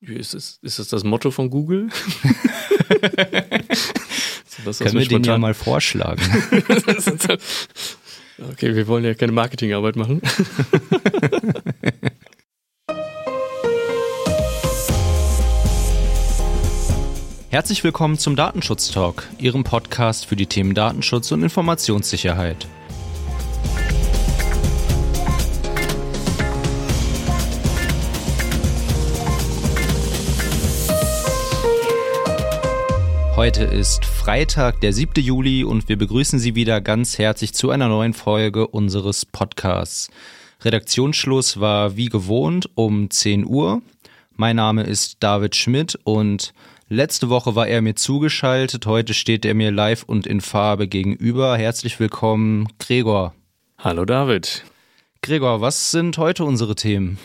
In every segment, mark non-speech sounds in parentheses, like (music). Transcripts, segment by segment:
Ist das, ist das das Motto von Google? (laughs) das, Können wir den ja mal vorschlagen. (laughs) okay, wir wollen ja keine Marketingarbeit machen. (laughs) Herzlich willkommen zum Datenschutz Talk, Ihrem Podcast für die Themen Datenschutz und Informationssicherheit. Heute ist Freitag, der 7. Juli und wir begrüßen Sie wieder ganz herzlich zu einer neuen Folge unseres Podcasts. Redaktionsschluss war wie gewohnt um 10 Uhr. Mein Name ist David Schmidt und letzte Woche war er mir zugeschaltet. Heute steht er mir live und in Farbe gegenüber. Herzlich willkommen, Gregor. Hallo David. Gregor, was sind heute unsere Themen?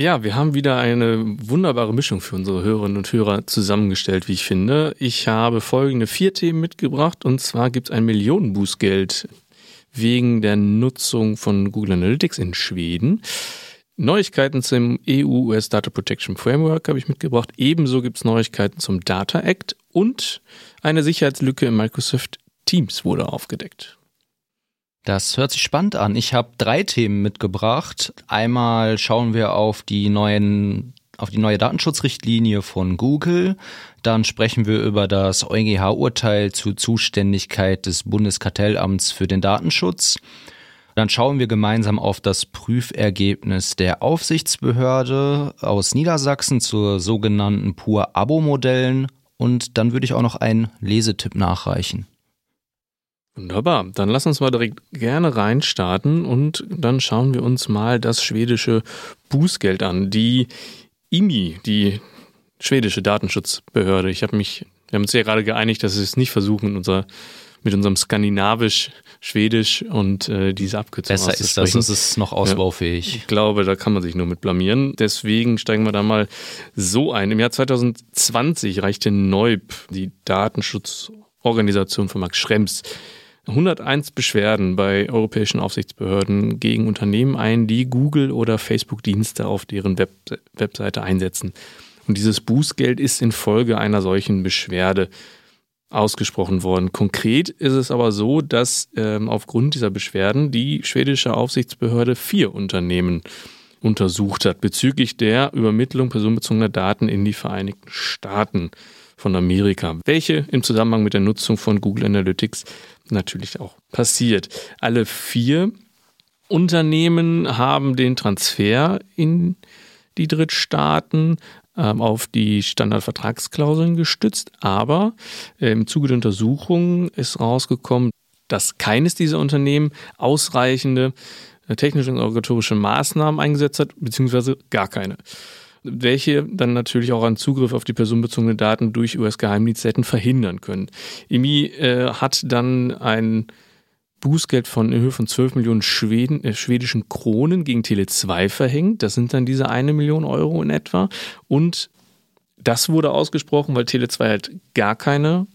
Ja, wir haben wieder eine wunderbare Mischung für unsere Hörerinnen und Hörer zusammengestellt, wie ich finde. Ich habe folgende vier Themen mitgebracht und zwar gibt es ein Millionenbußgeld wegen der Nutzung von Google Analytics in Schweden. Neuigkeiten zum EU-US Data Protection Framework habe ich mitgebracht. Ebenso gibt es Neuigkeiten zum Data Act und eine Sicherheitslücke in Microsoft Teams wurde aufgedeckt. Das hört sich spannend an. Ich habe drei Themen mitgebracht. Einmal schauen wir auf die neuen auf die neue Datenschutzrichtlinie von Google. Dann sprechen wir über das EuGH-Urteil zur Zuständigkeit des Bundeskartellamts für den Datenschutz. Dann schauen wir gemeinsam auf das Prüfergebnis der Aufsichtsbehörde aus Niedersachsen zur sogenannten Pur-Abo-Modellen. Und dann würde ich auch noch einen Lesetipp nachreichen. Wunderbar, dann lass uns mal direkt gerne reinstarten und dann schauen wir uns mal das schwedische Bußgeld an. Die IMI, die schwedische Datenschutzbehörde, ich habe mich, wir haben uns ja gerade geeinigt, dass wir es nicht versuchen, unser, mit unserem Skandinavisch, Schwedisch und äh, diese Abkürzung Besser ist das, das ist noch ausbaufähig. Ja, ich glaube, da kann man sich nur mit blamieren. Deswegen steigen wir da mal so ein. Im Jahr 2020 reichte Neub, die Datenschutzorganisation von Max Schrems, 101 Beschwerden bei europäischen Aufsichtsbehörden gegen Unternehmen ein, die Google oder Facebook-Dienste auf deren Web Webseite einsetzen. Und dieses Bußgeld ist infolge einer solchen Beschwerde ausgesprochen worden. Konkret ist es aber so, dass ähm, aufgrund dieser Beschwerden die schwedische Aufsichtsbehörde vier Unternehmen untersucht hat bezüglich der Übermittlung personenbezogener Daten in die Vereinigten Staaten von Amerika, welche im Zusammenhang mit der Nutzung von Google Analytics natürlich auch passiert. Alle vier Unternehmen haben den Transfer in die Drittstaaten ähm, auf die Standardvertragsklauseln gestützt, aber äh, im Zuge der Untersuchung ist rausgekommen, dass keines dieser Unternehmen ausreichende äh, technische und organisatorische Maßnahmen eingesetzt hat, beziehungsweise gar keine welche dann natürlich auch einen Zugriff auf die personenbezogenen Daten durch US-Geheimdienste hätten verhindern können. EMI äh, hat dann ein Bußgeld von in Höhe von 12 Millionen Schweden, äh, schwedischen Kronen gegen Tele2 verhängt. Das sind dann diese eine Million Euro in etwa. Und das wurde ausgesprochen, weil Tele2 halt gar keine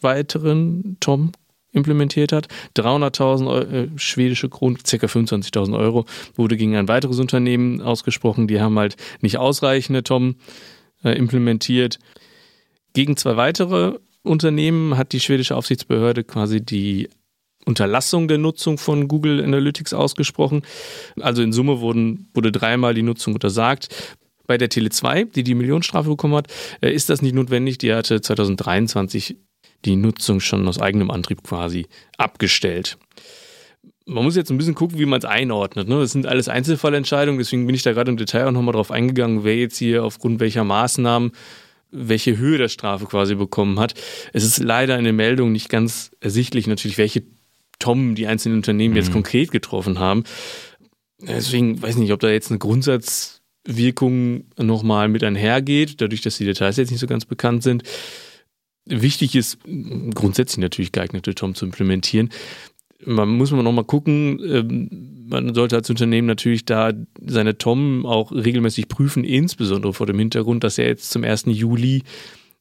weiteren Tom implementiert hat. 300.000 äh, schwedische Kronen, ca. 25.000 Euro, wurde gegen ein weiteres Unternehmen ausgesprochen. Die haben halt nicht ausreichende Tom äh, implementiert. Gegen zwei weitere Unternehmen hat die schwedische Aufsichtsbehörde quasi die Unterlassung der Nutzung von Google Analytics ausgesprochen. Also in Summe wurden, wurde dreimal die Nutzung untersagt. Bei der Tele2, die die Millionenstrafe bekommen hat, äh, ist das nicht notwendig. Die hatte 2023 die Nutzung schon aus eigenem Antrieb quasi abgestellt. Man muss jetzt ein bisschen gucken, wie man es einordnet. Ne? Das sind alles Einzelfallentscheidungen, deswegen bin ich da gerade im Detail auch nochmal drauf eingegangen, wer jetzt hier aufgrund welcher Maßnahmen welche Höhe der Strafe quasi bekommen hat. Es ist leider in der Meldung nicht ganz ersichtlich natürlich, welche Tom die einzelnen Unternehmen mhm. jetzt konkret getroffen haben. Deswegen weiß ich nicht, ob da jetzt eine Grundsatzwirkung nochmal mit einhergeht, dadurch, dass die Details jetzt nicht so ganz bekannt sind. Wichtig ist grundsätzlich natürlich geeignete Tom zu implementieren. Man muss man noch mal gucken, ähm, man sollte als Unternehmen natürlich da seine Tom auch regelmäßig prüfen, insbesondere vor dem Hintergrund, dass er jetzt zum 1. Juli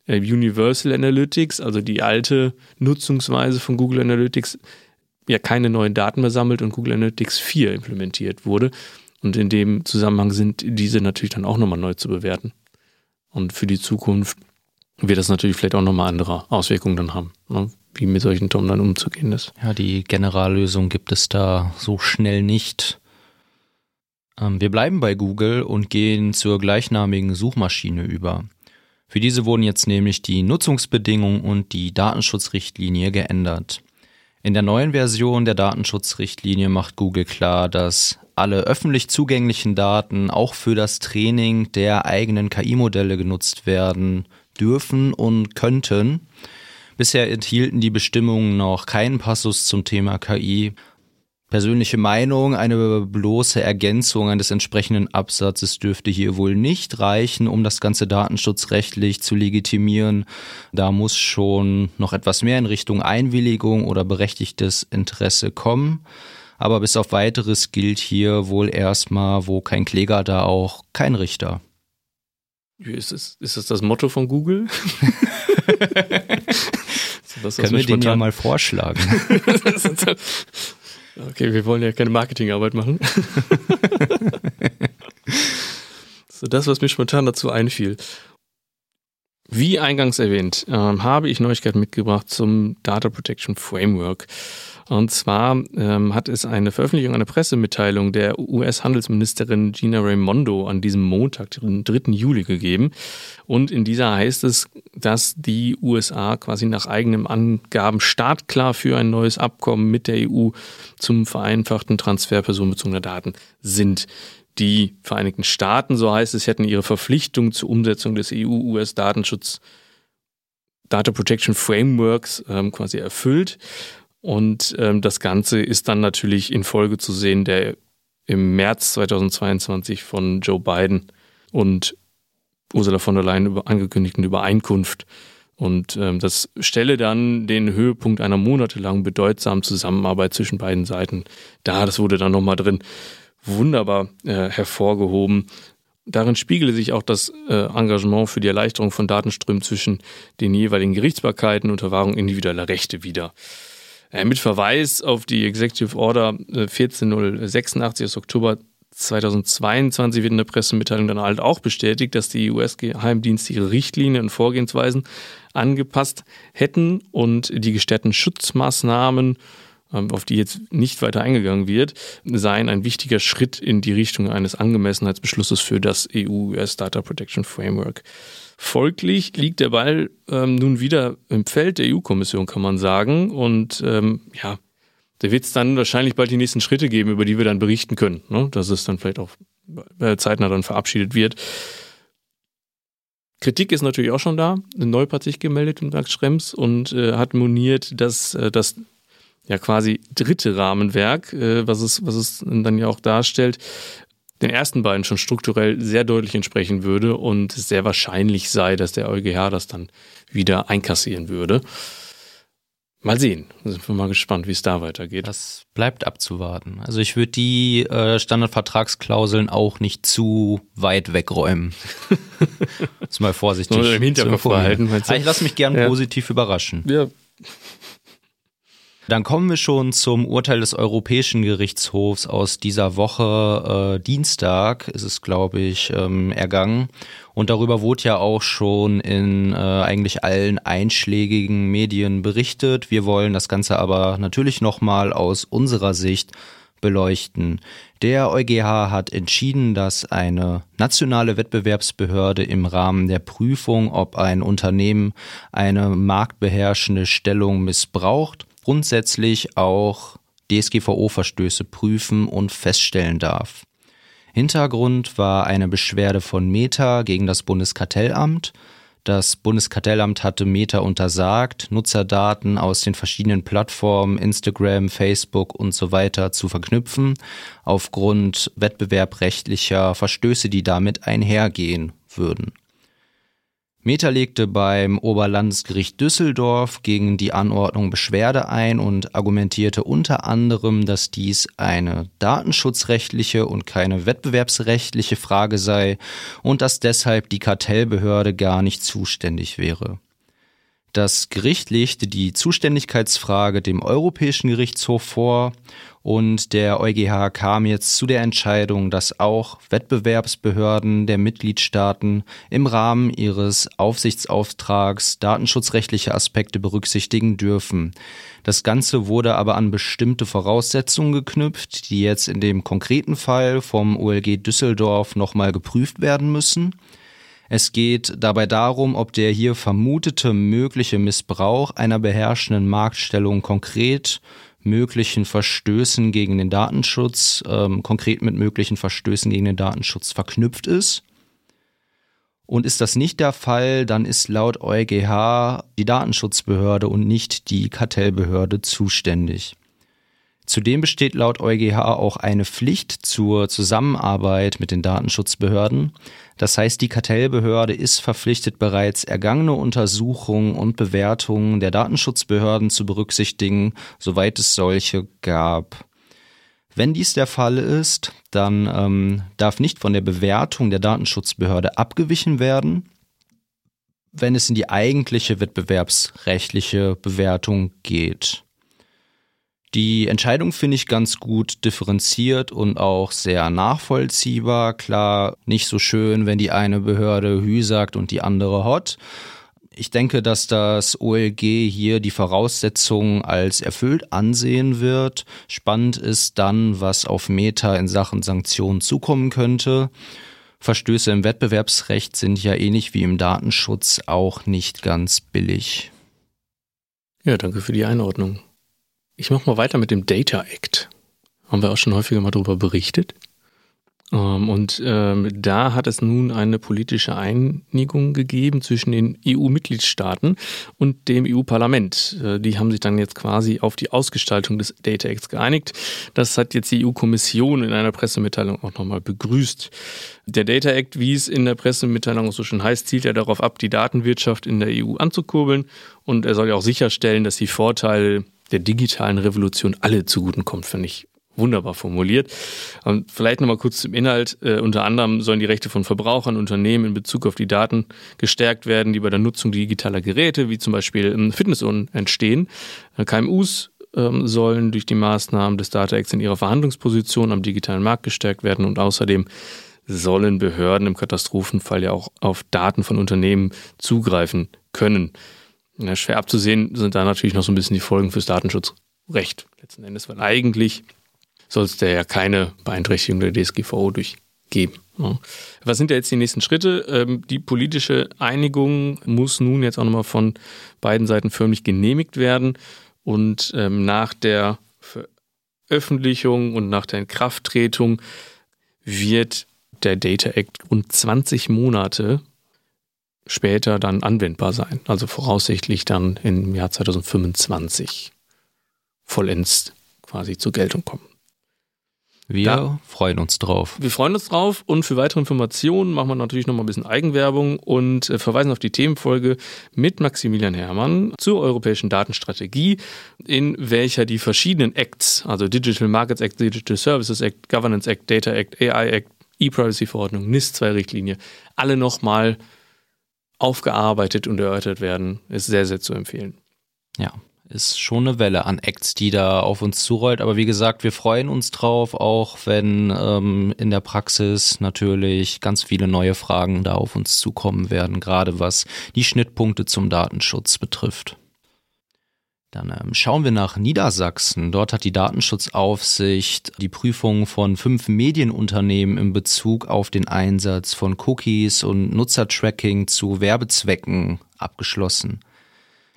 äh, Universal Analytics, also die alte Nutzungsweise von Google Analytics, ja keine neuen Daten mehr sammelt und Google Analytics 4 implementiert wurde. Und in dem Zusammenhang sind diese natürlich dann auch nochmal neu zu bewerten. Und für die Zukunft wird das natürlich vielleicht auch nochmal andere Auswirkungen dann haben, ne? wie mit solchen Tom dann umzugehen ist. Ja, die Generallösung gibt es da so schnell nicht. Ähm, wir bleiben bei Google und gehen zur gleichnamigen Suchmaschine über. Für diese wurden jetzt nämlich die Nutzungsbedingungen und die Datenschutzrichtlinie geändert. In der neuen Version der Datenschutzrichtlinie macht Google klar, dass alle öffentlich zugänglichen Daten auch für das Training der eigenen KI-Modelle genutzt werden dürfen und könnten. Bisher enthielten die Bestimmungen noch keinen Passus zum Thema KI, Persönliche Meinung, eine bloße Ergänzung eines entsprechenden Absatzes dürfte hier wohl nicht reichen, um das Ganze datenschutzrechtlich zu legitimieren. Da muss schon noch etwas mehr in Richtung Einwilligung oder berechtigtes Interesse kommen. Aber bis auf weiteres gilt hier wohl erstmal, wo kein Kläger, da auch kein Richter. Ist es, ist es das Motto von Google? (laughs) (laughs) das, Können wir den ja mal vorschlagen. (laughs) Okay, wir wollen ja keine Marketingarbeit machen. so, das, was mir spontan dazu einfiel. Wie eingangs erwähnt, äh, habe ich Neuigkeiten mitgebracht zum Data Protection Framework. Und zwar ähm, hat es eine Veröffentlichung, eine Pressemitteilung der US-Handelsministerin Gina Raimondo an diesem Montag, den 3. Juli gegeben. Und in dieser heißt es, dass die USA quasi nach eigenen Angaben startklar für ein neues Abkommen mit der EU zum vereinfachten Transfer personenbezogener Daten sind. Die Vereinigten Staaten, so heißt es, hätten ihre Verpflichtung zur Umsetzung des EU-US-Datenschutz Data Protection Frameworks ähm, quasi erfüllt. Und ähm, das Ganze ist dann natürlich in Folge zu sehen der im März 2022 von Joe Biden und Ursula von der Leyen angekündigten Übereinkunft. Und ähm, das stelle dann den Höhepunkt einer monatelang bedeutsamen Zusammenarbeit zwischen beiden Seiten da. Das wurde dann nochmal drin wunderbar äh, hervorgehoben. Darin spiegele sich auch das äh, Engagement für die Erleichterung von Datenströmen zwischen den jeweiligen Gerichtsbarkeiten unter Wahrung individueller Rechte wider. Äh, mit Verweis auf die Executive Order 14086 aus Oktober 2022 wird in der Pressemitteilung dann halt auch bestätigt, dass die US-Geheimdienste ihre Richtlinien und Vorgehensweisen angepasst hätten und die gestärkten Schutzmaßnahmen, ähm, auf die jetzt nicht weiter eingegangen wird, seien ein wichtiger Schritt in die Richtung eines Angemessenheitsbeschlusses für das EU-US Data Protection Framework. Folglich liegt der Ball ähm, nun wieder im Feld der EU-Kommission, kann man sagen. Und ähm, ja, da wird es dann wahrscheinlich bald die nächsten Schritte geben, über die wir dann berichten können. Ne? Dass es dann vielleicht auch äh, zeitnah dann verabschiedet wird. Kritik ist natürlich auch schon da. Neub hat sich gemeldet in Max Schrems und äh, hat moniert, dass äh, das ja quasi dritte Rahmenwerk, äh, was, es, was es dann ja auch darstellt, den ersten beiden schon strukturell sehr deutlich entsprechen würde und sehr wahrscheinlich sei, dass der EuGH das dann wieder einkassieren würde. Mal sehen. Sind wir mal gespannt, wie es da weitergeht. Das bleibt abzuwarten. Also ich würde die äh, Standardvertragsklauseln auch nicht zu weit wegräumen. (laughs) das ist mal vorsichtig. Nur im Hinterkopf behalten. Ich lasse mich gern ja. positiv überraschen. Ja, dann kommen wir schon zum Urteil des Europäischen Gerichtshofs aus dieser Woche. Äh, Dienstag ist es, glaube ich, ähm, ergangen. Und darüber wurde ja auch schon in äh, eigentlich allen einschlägigen Medien berichtet. Wir wollen das Ganze aber natürlich nochmal aus unserer Sicht beleuchten. Der EuGH hat entschieden, dass eine nationale Wettbewerbsbehörde im Rahmen der Prüfung, ob ein Unternehmen eine marktbeherrschende Stellung missbraucht, grundsätzlich auch DSGVO-Verstöße prüfen und feststellen darf. Hintergrund war eine Beschwerde von Meta gegen das Bundeskartellamt. Das Bundeskartellamt hatte Meta untersagt, Nutzerdaten aus den verschiedenen Plattformen Instagram, Facebook und so weiter zu verknüpfen, aufgrund wettbewerbrechtlicher Verstöße, die damit einhergehen würden. Meta legte beim Oberlandesgericht Düsseldorf gegen die Anordnung Beschwerde ein und argumentierte unter anderem, dass dies eine datenschutzrechtliche und keine wettbewerbsrechtliche Frage sei und dass deshalb die Kartellbehörde gar nicht zuständig wäre. Das Gericht legte die Zuständigkeitsfrage dem Europäischen Gerichtshof vor Und der EuGH kam jetzt zu der Entscheidung, dass auch Wettbewerbsbehörden der Mitgliedstaaten im Rahmen ihres Aufsichtsauftrags datenschutzrechtliche Aspekte berücksichtigen dürfen. Das Ganze wurde aber an bestimmte Voraussetzungen geknüpft, die jetzt in dem konkreten Fall vom OLG Düsseldorf nochmal geprüft werden müssen. Es geht dabei darum, ob der hier vermutete mögliche Missbrauch einer beherrschenden Marktstellung konkret möglichen Verstößen gegen den Datenschutz, ähm, konkret mit möglichen Verstößen gegen den Datenschutz verknüpft ist. Und ist das nicht der Fall, dann ist laut EuGH die Datenschutzbehörde und nicht die Kartellbehörde zuständig. Zudem besteht laut EuGH auch eine Pflicht zur Zusammenarbeit mit den Datenschutzbehörden. Das heißt, die Kartellbehörde ist verpflichtet, bereits ergangene Untersuchungen und Bewertungen der Datenschutzbehörden zu berücksichtigen, soweit es solche gab. Wenn dies der Fall ist, dann ähm, darf nicht von der Bewertung der Datenschutzbehörde abgewichen werden, wenn es in die eigentliche wettbewerbsrechtliche Bewertung geht. Die Entscheidung finde ich ganz gut differenziert und auch sehr nachvollziehbar. Klar, nicht so schön, wenn die eine Behörde Hü sagt und die andere Hot. Ich denke, dass das OLG hier die Voraussetzungen als erfüllt ansehen wird. Spannend ist dann, was auf Meta in Sachen Sanktionen zukommen könnte. Verstöße im Wettbewerbsrecht sind ja ähnlich wie im Datenschutz auch nicht ganz billig. Ja, danke für die Einordnung. Ich mache mal weiter mit dem Data Act. Haben wir auch schon häufiger mal darüber berichtet. Ähm, und ähm, da hat es nun eine politische Einigung gegeben zwischen den EU-Mitgliedstaaten und dem EU-Parlament. Äh, die haben sich dann jetzt quasi auf die Ausgestaltung des Data Acts geeinigt. Das hat jetzt die EU-Kommission in einer Pressemitteilung auch nochmal begrüßt. Der Data Act, wie es in der Pressemitteilung so schon heißt, zielt ja darauf ab, die Datenwirtschaft in der EU anzukurbeln. Und er soll ja auch sicherstellen, dass die Vorteile der digitalen Revolution alle zugutekommt, finde ich wunderbar formuliert. Und vielleicht nochmal kurz zum Inhalt. Äh, unter anderem sollen die Rechte von Verbrauchern, Unternehmen in Bezug auf die Daten gestärkt werden, die bei der Nutzung digitaler Geräte, wie zum Beispiel im Fitnessuhren, entstehen. Äh, KMUs ähm, sollen durch die Maßnahmen des Data Acts in ihrer Verhandlungsposition am digitalen Markt gestärkt werden und außerdem sollen Behörden im Katastrophenfall ja auch auf Daten von Unternehmen zugreifen können. Ja, schwer abzusehen sind da natürlich noch so ein bisschen die Folgen fürs Datenschutzrecht letzten Endes, weil eigentlich soll es da ja keine Beeinträchtigung der DSGVO durchgeben. Ja. Was sind da jetzt die nächsten Schritte? Ähm, die politische Einigung muss nun jetzt auch nochmal von beiden Seiten förmlich genehmigt werden und ähm, nach der Veröffentlichung und nach der Inkrafttretung wird der Data Act rund 20 Monate später dann anwendbar sein. Also voraussichtlich dann im Jahr 2025 vollends quasi zur Geltung kommen. Wir da, freuen uns drauf. Wir freuen uns drauf und für weitere Informationen machen wir natürlich noch mal ein bisschen Eigenwerbung und äh, verweisen auf die Themenfolge mit Maximilian Herrmann zur europäischen Datenstrategie, in welcher die verschiedenen Acts, also Digital Markets Act, Digital Services Act, Governance Act, Data Act, AI Act, E-Privacy-Verordnung, NIS-2-Richtlinie, alle nochmal aufgearbeitet und erörtert werden, ist sehr, sehr zu empfehlen. Ja, ist schon eine Welle an Acts, die da auf uns zurollt. Aber wie gesagt, wir freuen uns drauf, auch wenn ähm, in der Praxis natürlich ganz viele neue Fragen da auf uns zukommen werden, gerade was die Schnittpunkte zum Datenschutz betrifft. Dann ähm, schauen wir nach Niedersachsen. Dort hat die Datenschutzaufsicht die Prüfung von fünf Medienunternehmen in Bezug auf den Einsatz von Cookies und Nutzertracking zu Werbezwecken abgeschlossen.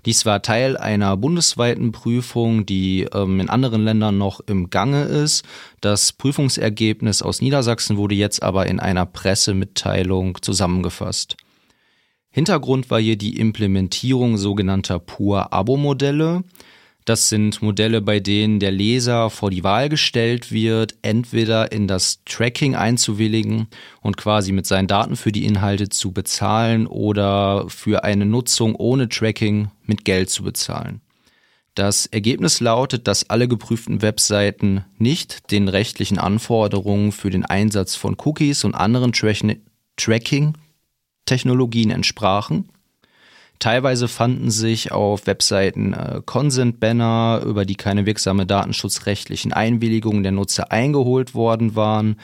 Dies war Teil einer bundesweiten Prüfung, die ähm, in anderen Ländern noch im Gange ist. Das Prüfungsergebnis aus Niedersachsen wurde jetzt aber in einer Pressemitteilung zusammengefasst. Hintergrund war hier die Implementierung sogenannter Pur-Abo-Modelle. Das sind Modelle, bei denen der Leser vor die Wahl gestellt wird, entweder in das Tracking einzuwilligen und quasi mit seinen Daten für die Inhalte zu bezahlen oder für eine Nutzung ohne Tracking mit Geld zu bezahlen. Das Ergebnis lautet, dass alle geprüften Webseiten nicht den rechtlichen Anforderungen für den Einsatz von Cookies und anderen Tracking Technologien entsprachen. Teilweise fanden sich auf Webseiten äh, Consent-Banner, über die keine wirksame datenschutzrechtlichen Einwilligungen der Nutzer eingeholt worden waren.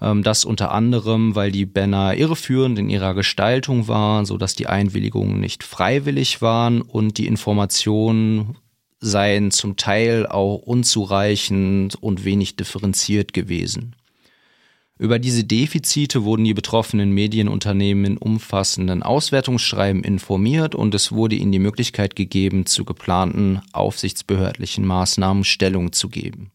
Ähm, das unter anderem, weil die Banner irreführend in ihrer Gestaltung waren, so dass die Einwilligungen nicht freiwillig waren und die Informationen seien zum Teil auch unzureichend und wenig differenziert gewesen. Über diese Defizite wurden die betroffenen Medienunternehmen in umfassenden Auswertungsschreiben informiert und es wurde ihnen die Möglichkeit gegeben, zu geplanten aufsichtsbehördlichen Maßnahmen Stellung zu geben.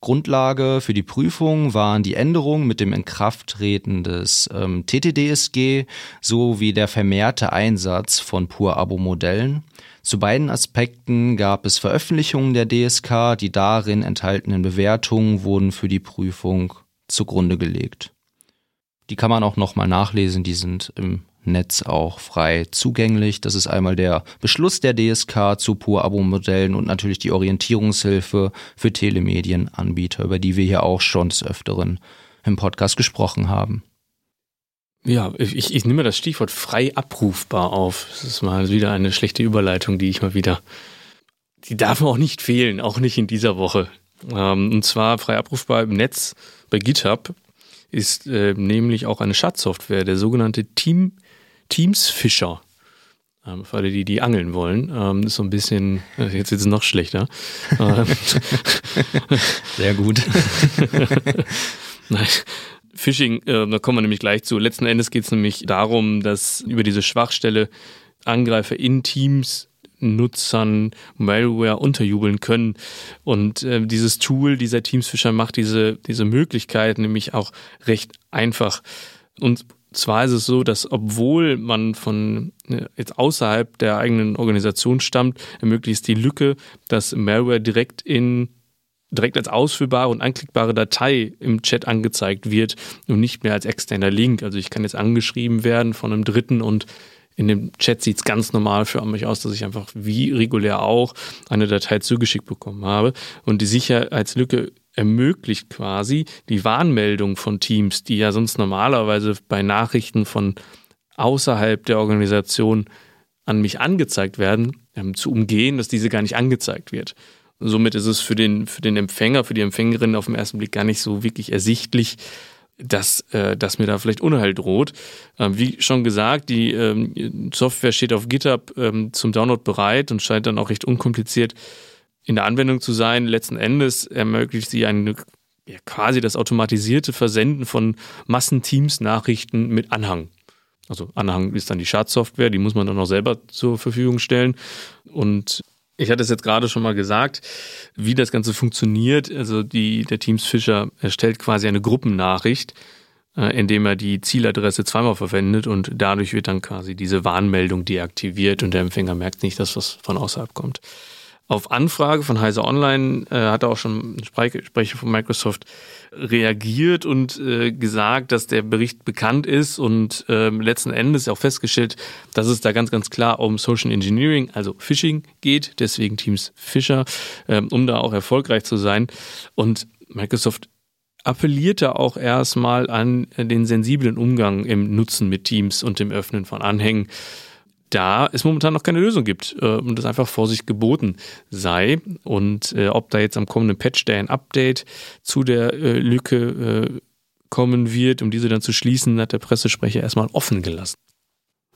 Grundlage für die Prüfung waren die Änderungen mit dem Inkrafttreten des ähm, TTDSG sowie der vermehrte Einsatz von Pur-Abo-Modellen. Zu beiden Aspekten gab es Veröffentlichungen der DSK, die darin enthaltenen Bewertungen wurden für die Prüfung zugrunde gelegt. Die kann man auch nochmal nachlesen, die sind im Netz auch frei zugänglich. Das ist einmal der Beschluss der DSK zu Pur-Abo-Modellen und natürlich die Orientierungshilfe für Telemedienanbieter, über die wir hier auch schon des Öfteren im Podcast gesprochen haben. Ja, ich, ich nehme das Stichwort frei abrufbar auf. Das ist mal wieder eine schlechte Überleitung, die ich mal wieder. Die darf auch nicht fehlen, auch nicht in dieser Woche. Ähm, und zwar frei abrufbar im Netz bei GitHub ist äh, nämlich auch eine Schadsoftware, der sogenannte Team Teamsfischer. Ähm, für alle, die die angeln wollen, ähm, ist so ein bisschen, äh, jetzt ist es noch schlechter. Ähm, (laughs) Sehr gut. (laughs) Nein. Phishing, äh, da kommen wir nämlich gleich zu. Letzten Endes geht es nämlich darum, dass über diese Schwachstelle Angreifer in Teams Nutzern Malware unterjubeln können. Und äh, dieses Tool, dieser Teamsfischer macht diese, diese Möglichkeit nämlich auch recht einfach. Und zwar ist es so, dass obwohl man von äh, jetzt außerhalb der eigenen Organisation stammt, ermöglicht die Lücke, dass Malware direkt in direkt als ausführbare und anklickbare Datei im Chat angezeigt wird und nicht mehr als externer Link. Also ich kann jetzt angeschrieben werden von einem Dritten und in dem Chat sieht es ganz normal für mich aus, dass ich einfach wie regulär auch eine Datei zugeschickt bekommen habe. Und die Sicherheitslücke ermöglicht quasi die Warnmeldung von Teams, die ja sonst normalerweise bei Nachrichten von außerhalb der Organisation an mich angezeigt werden, ähm, zu umgehen, dass diese gar nicht angezeigt wird. Somit ist es für den, für den Empfänger, für die Empfängerin auf den ersten Blick gar nicht so wirklich ersichtlich, dass, äh, dass mir da vielleicht Unheil droht. Ähm, wie schon gesagt, die ähm, Software steht auf GitHub ähm, zum Download bereit und scheint dann auch recht unkompliziert in der Anwendung zu sein. Letzten Endes ermöglicht sie eine, ja, quasi das automatisierte Versenden von Massenteams-Nachrichten mit Anhang. Also Anhang ist dann die Schadsoftware, die muss man dann auch selber zur Verfügung stellen. Und ich hatte es jetzt gerade schon mal gesagt, wie das Ganze funktioniert. Also die, der Teams Fischer erstellt quasi eine Gruppennachricht, äh, indem er die Zieladresse zweimal verwendet und dadurch wird dann quasi diese Warnmeldung deaktiviert und der Empfänger merkt nicht, dass was von außerhalb kommt. Auf Anfrage von Heise Online äh, hat auch schon ein Sprecher von Microsoft reagiert und äh, gesagt, dass der Bericht bekannt ist und äh, letzten Endes auch festgestellt, dass es da ganz, ganz klar um Social Engineering, also Phishing geht, deswegen Teams Fischer, äh, um da auch erfolgreich zu sein. Und Microsoft appellierte auch erstmal an den sensiblen Umgang im Nutzen mit Teams und dem Öffnen von Anhängen da es momentan noch keine Lösung gibt äh, und das einfach Vorsicht geboten sei. Und äh, ob da jetzt am kommenden Patch Day ein Update zu der äh, Lücke äh, kommen wird, um diese dann zu schließen, hat der Pressesprecher erstmal offen gelassen.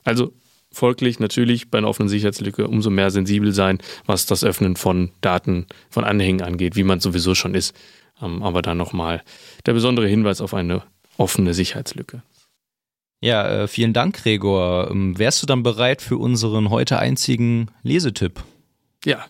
Also folglich natürlich bei einer offenen Sicherheitslücke umso mehr sensibel sein, was das Öffnen von Daten, von Anhängen angeht, wie man sowieso schon ist. Ähm, aber dann nochmal der besondere Hinweis auf eine offene Sicherheitslücke. Ja, äh, vielen Dank, Gregor. Ähm, wärst du dann bereit für unseren heute einzigen Lesetipp? Ja,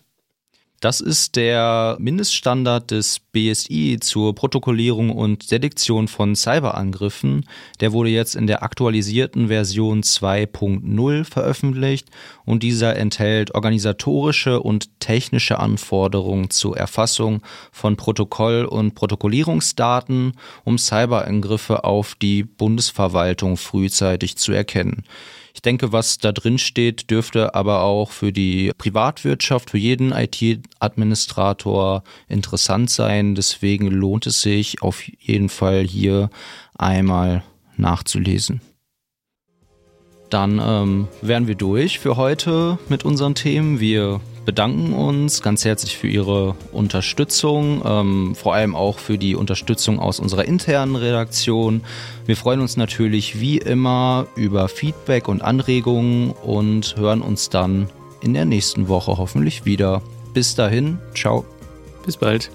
das ist der Mindeststandard des BSI zur Protokollierung und Detektion von Cyberangriffen. Der wurde jetzt in der aktualisierten Version 2.0 veröffentlicht und dieser enthält organisatorische und technische Anforderungen zur Erfassung von Protokoll- und Protokollierungsdaten, um Cyberangriffe auf die Bundesverwaltung frühzeitig zu erkennen. Ich denke, was da drin steht, dürfte aber auch für die Privatwirtschaft, für jeden IT-Administrator interessant sein. Deswegen lohnt es sich auf jeden Fall hier einmal nachzulesen. Dann ähm, wären wir durch für heute mit unseren Themen. Wir bedanken uns ganz herzlich für Ihre Unterstützung, ähm, vor allem auch für die Unterstützung aus unserer internen Redaktion. Wir freuen uns natürlich wie immer über Feedback und Anregungen und hören uns dann in der nächsten Woche hoffentlich wieder. Bis dahin, ciao. Bis bald.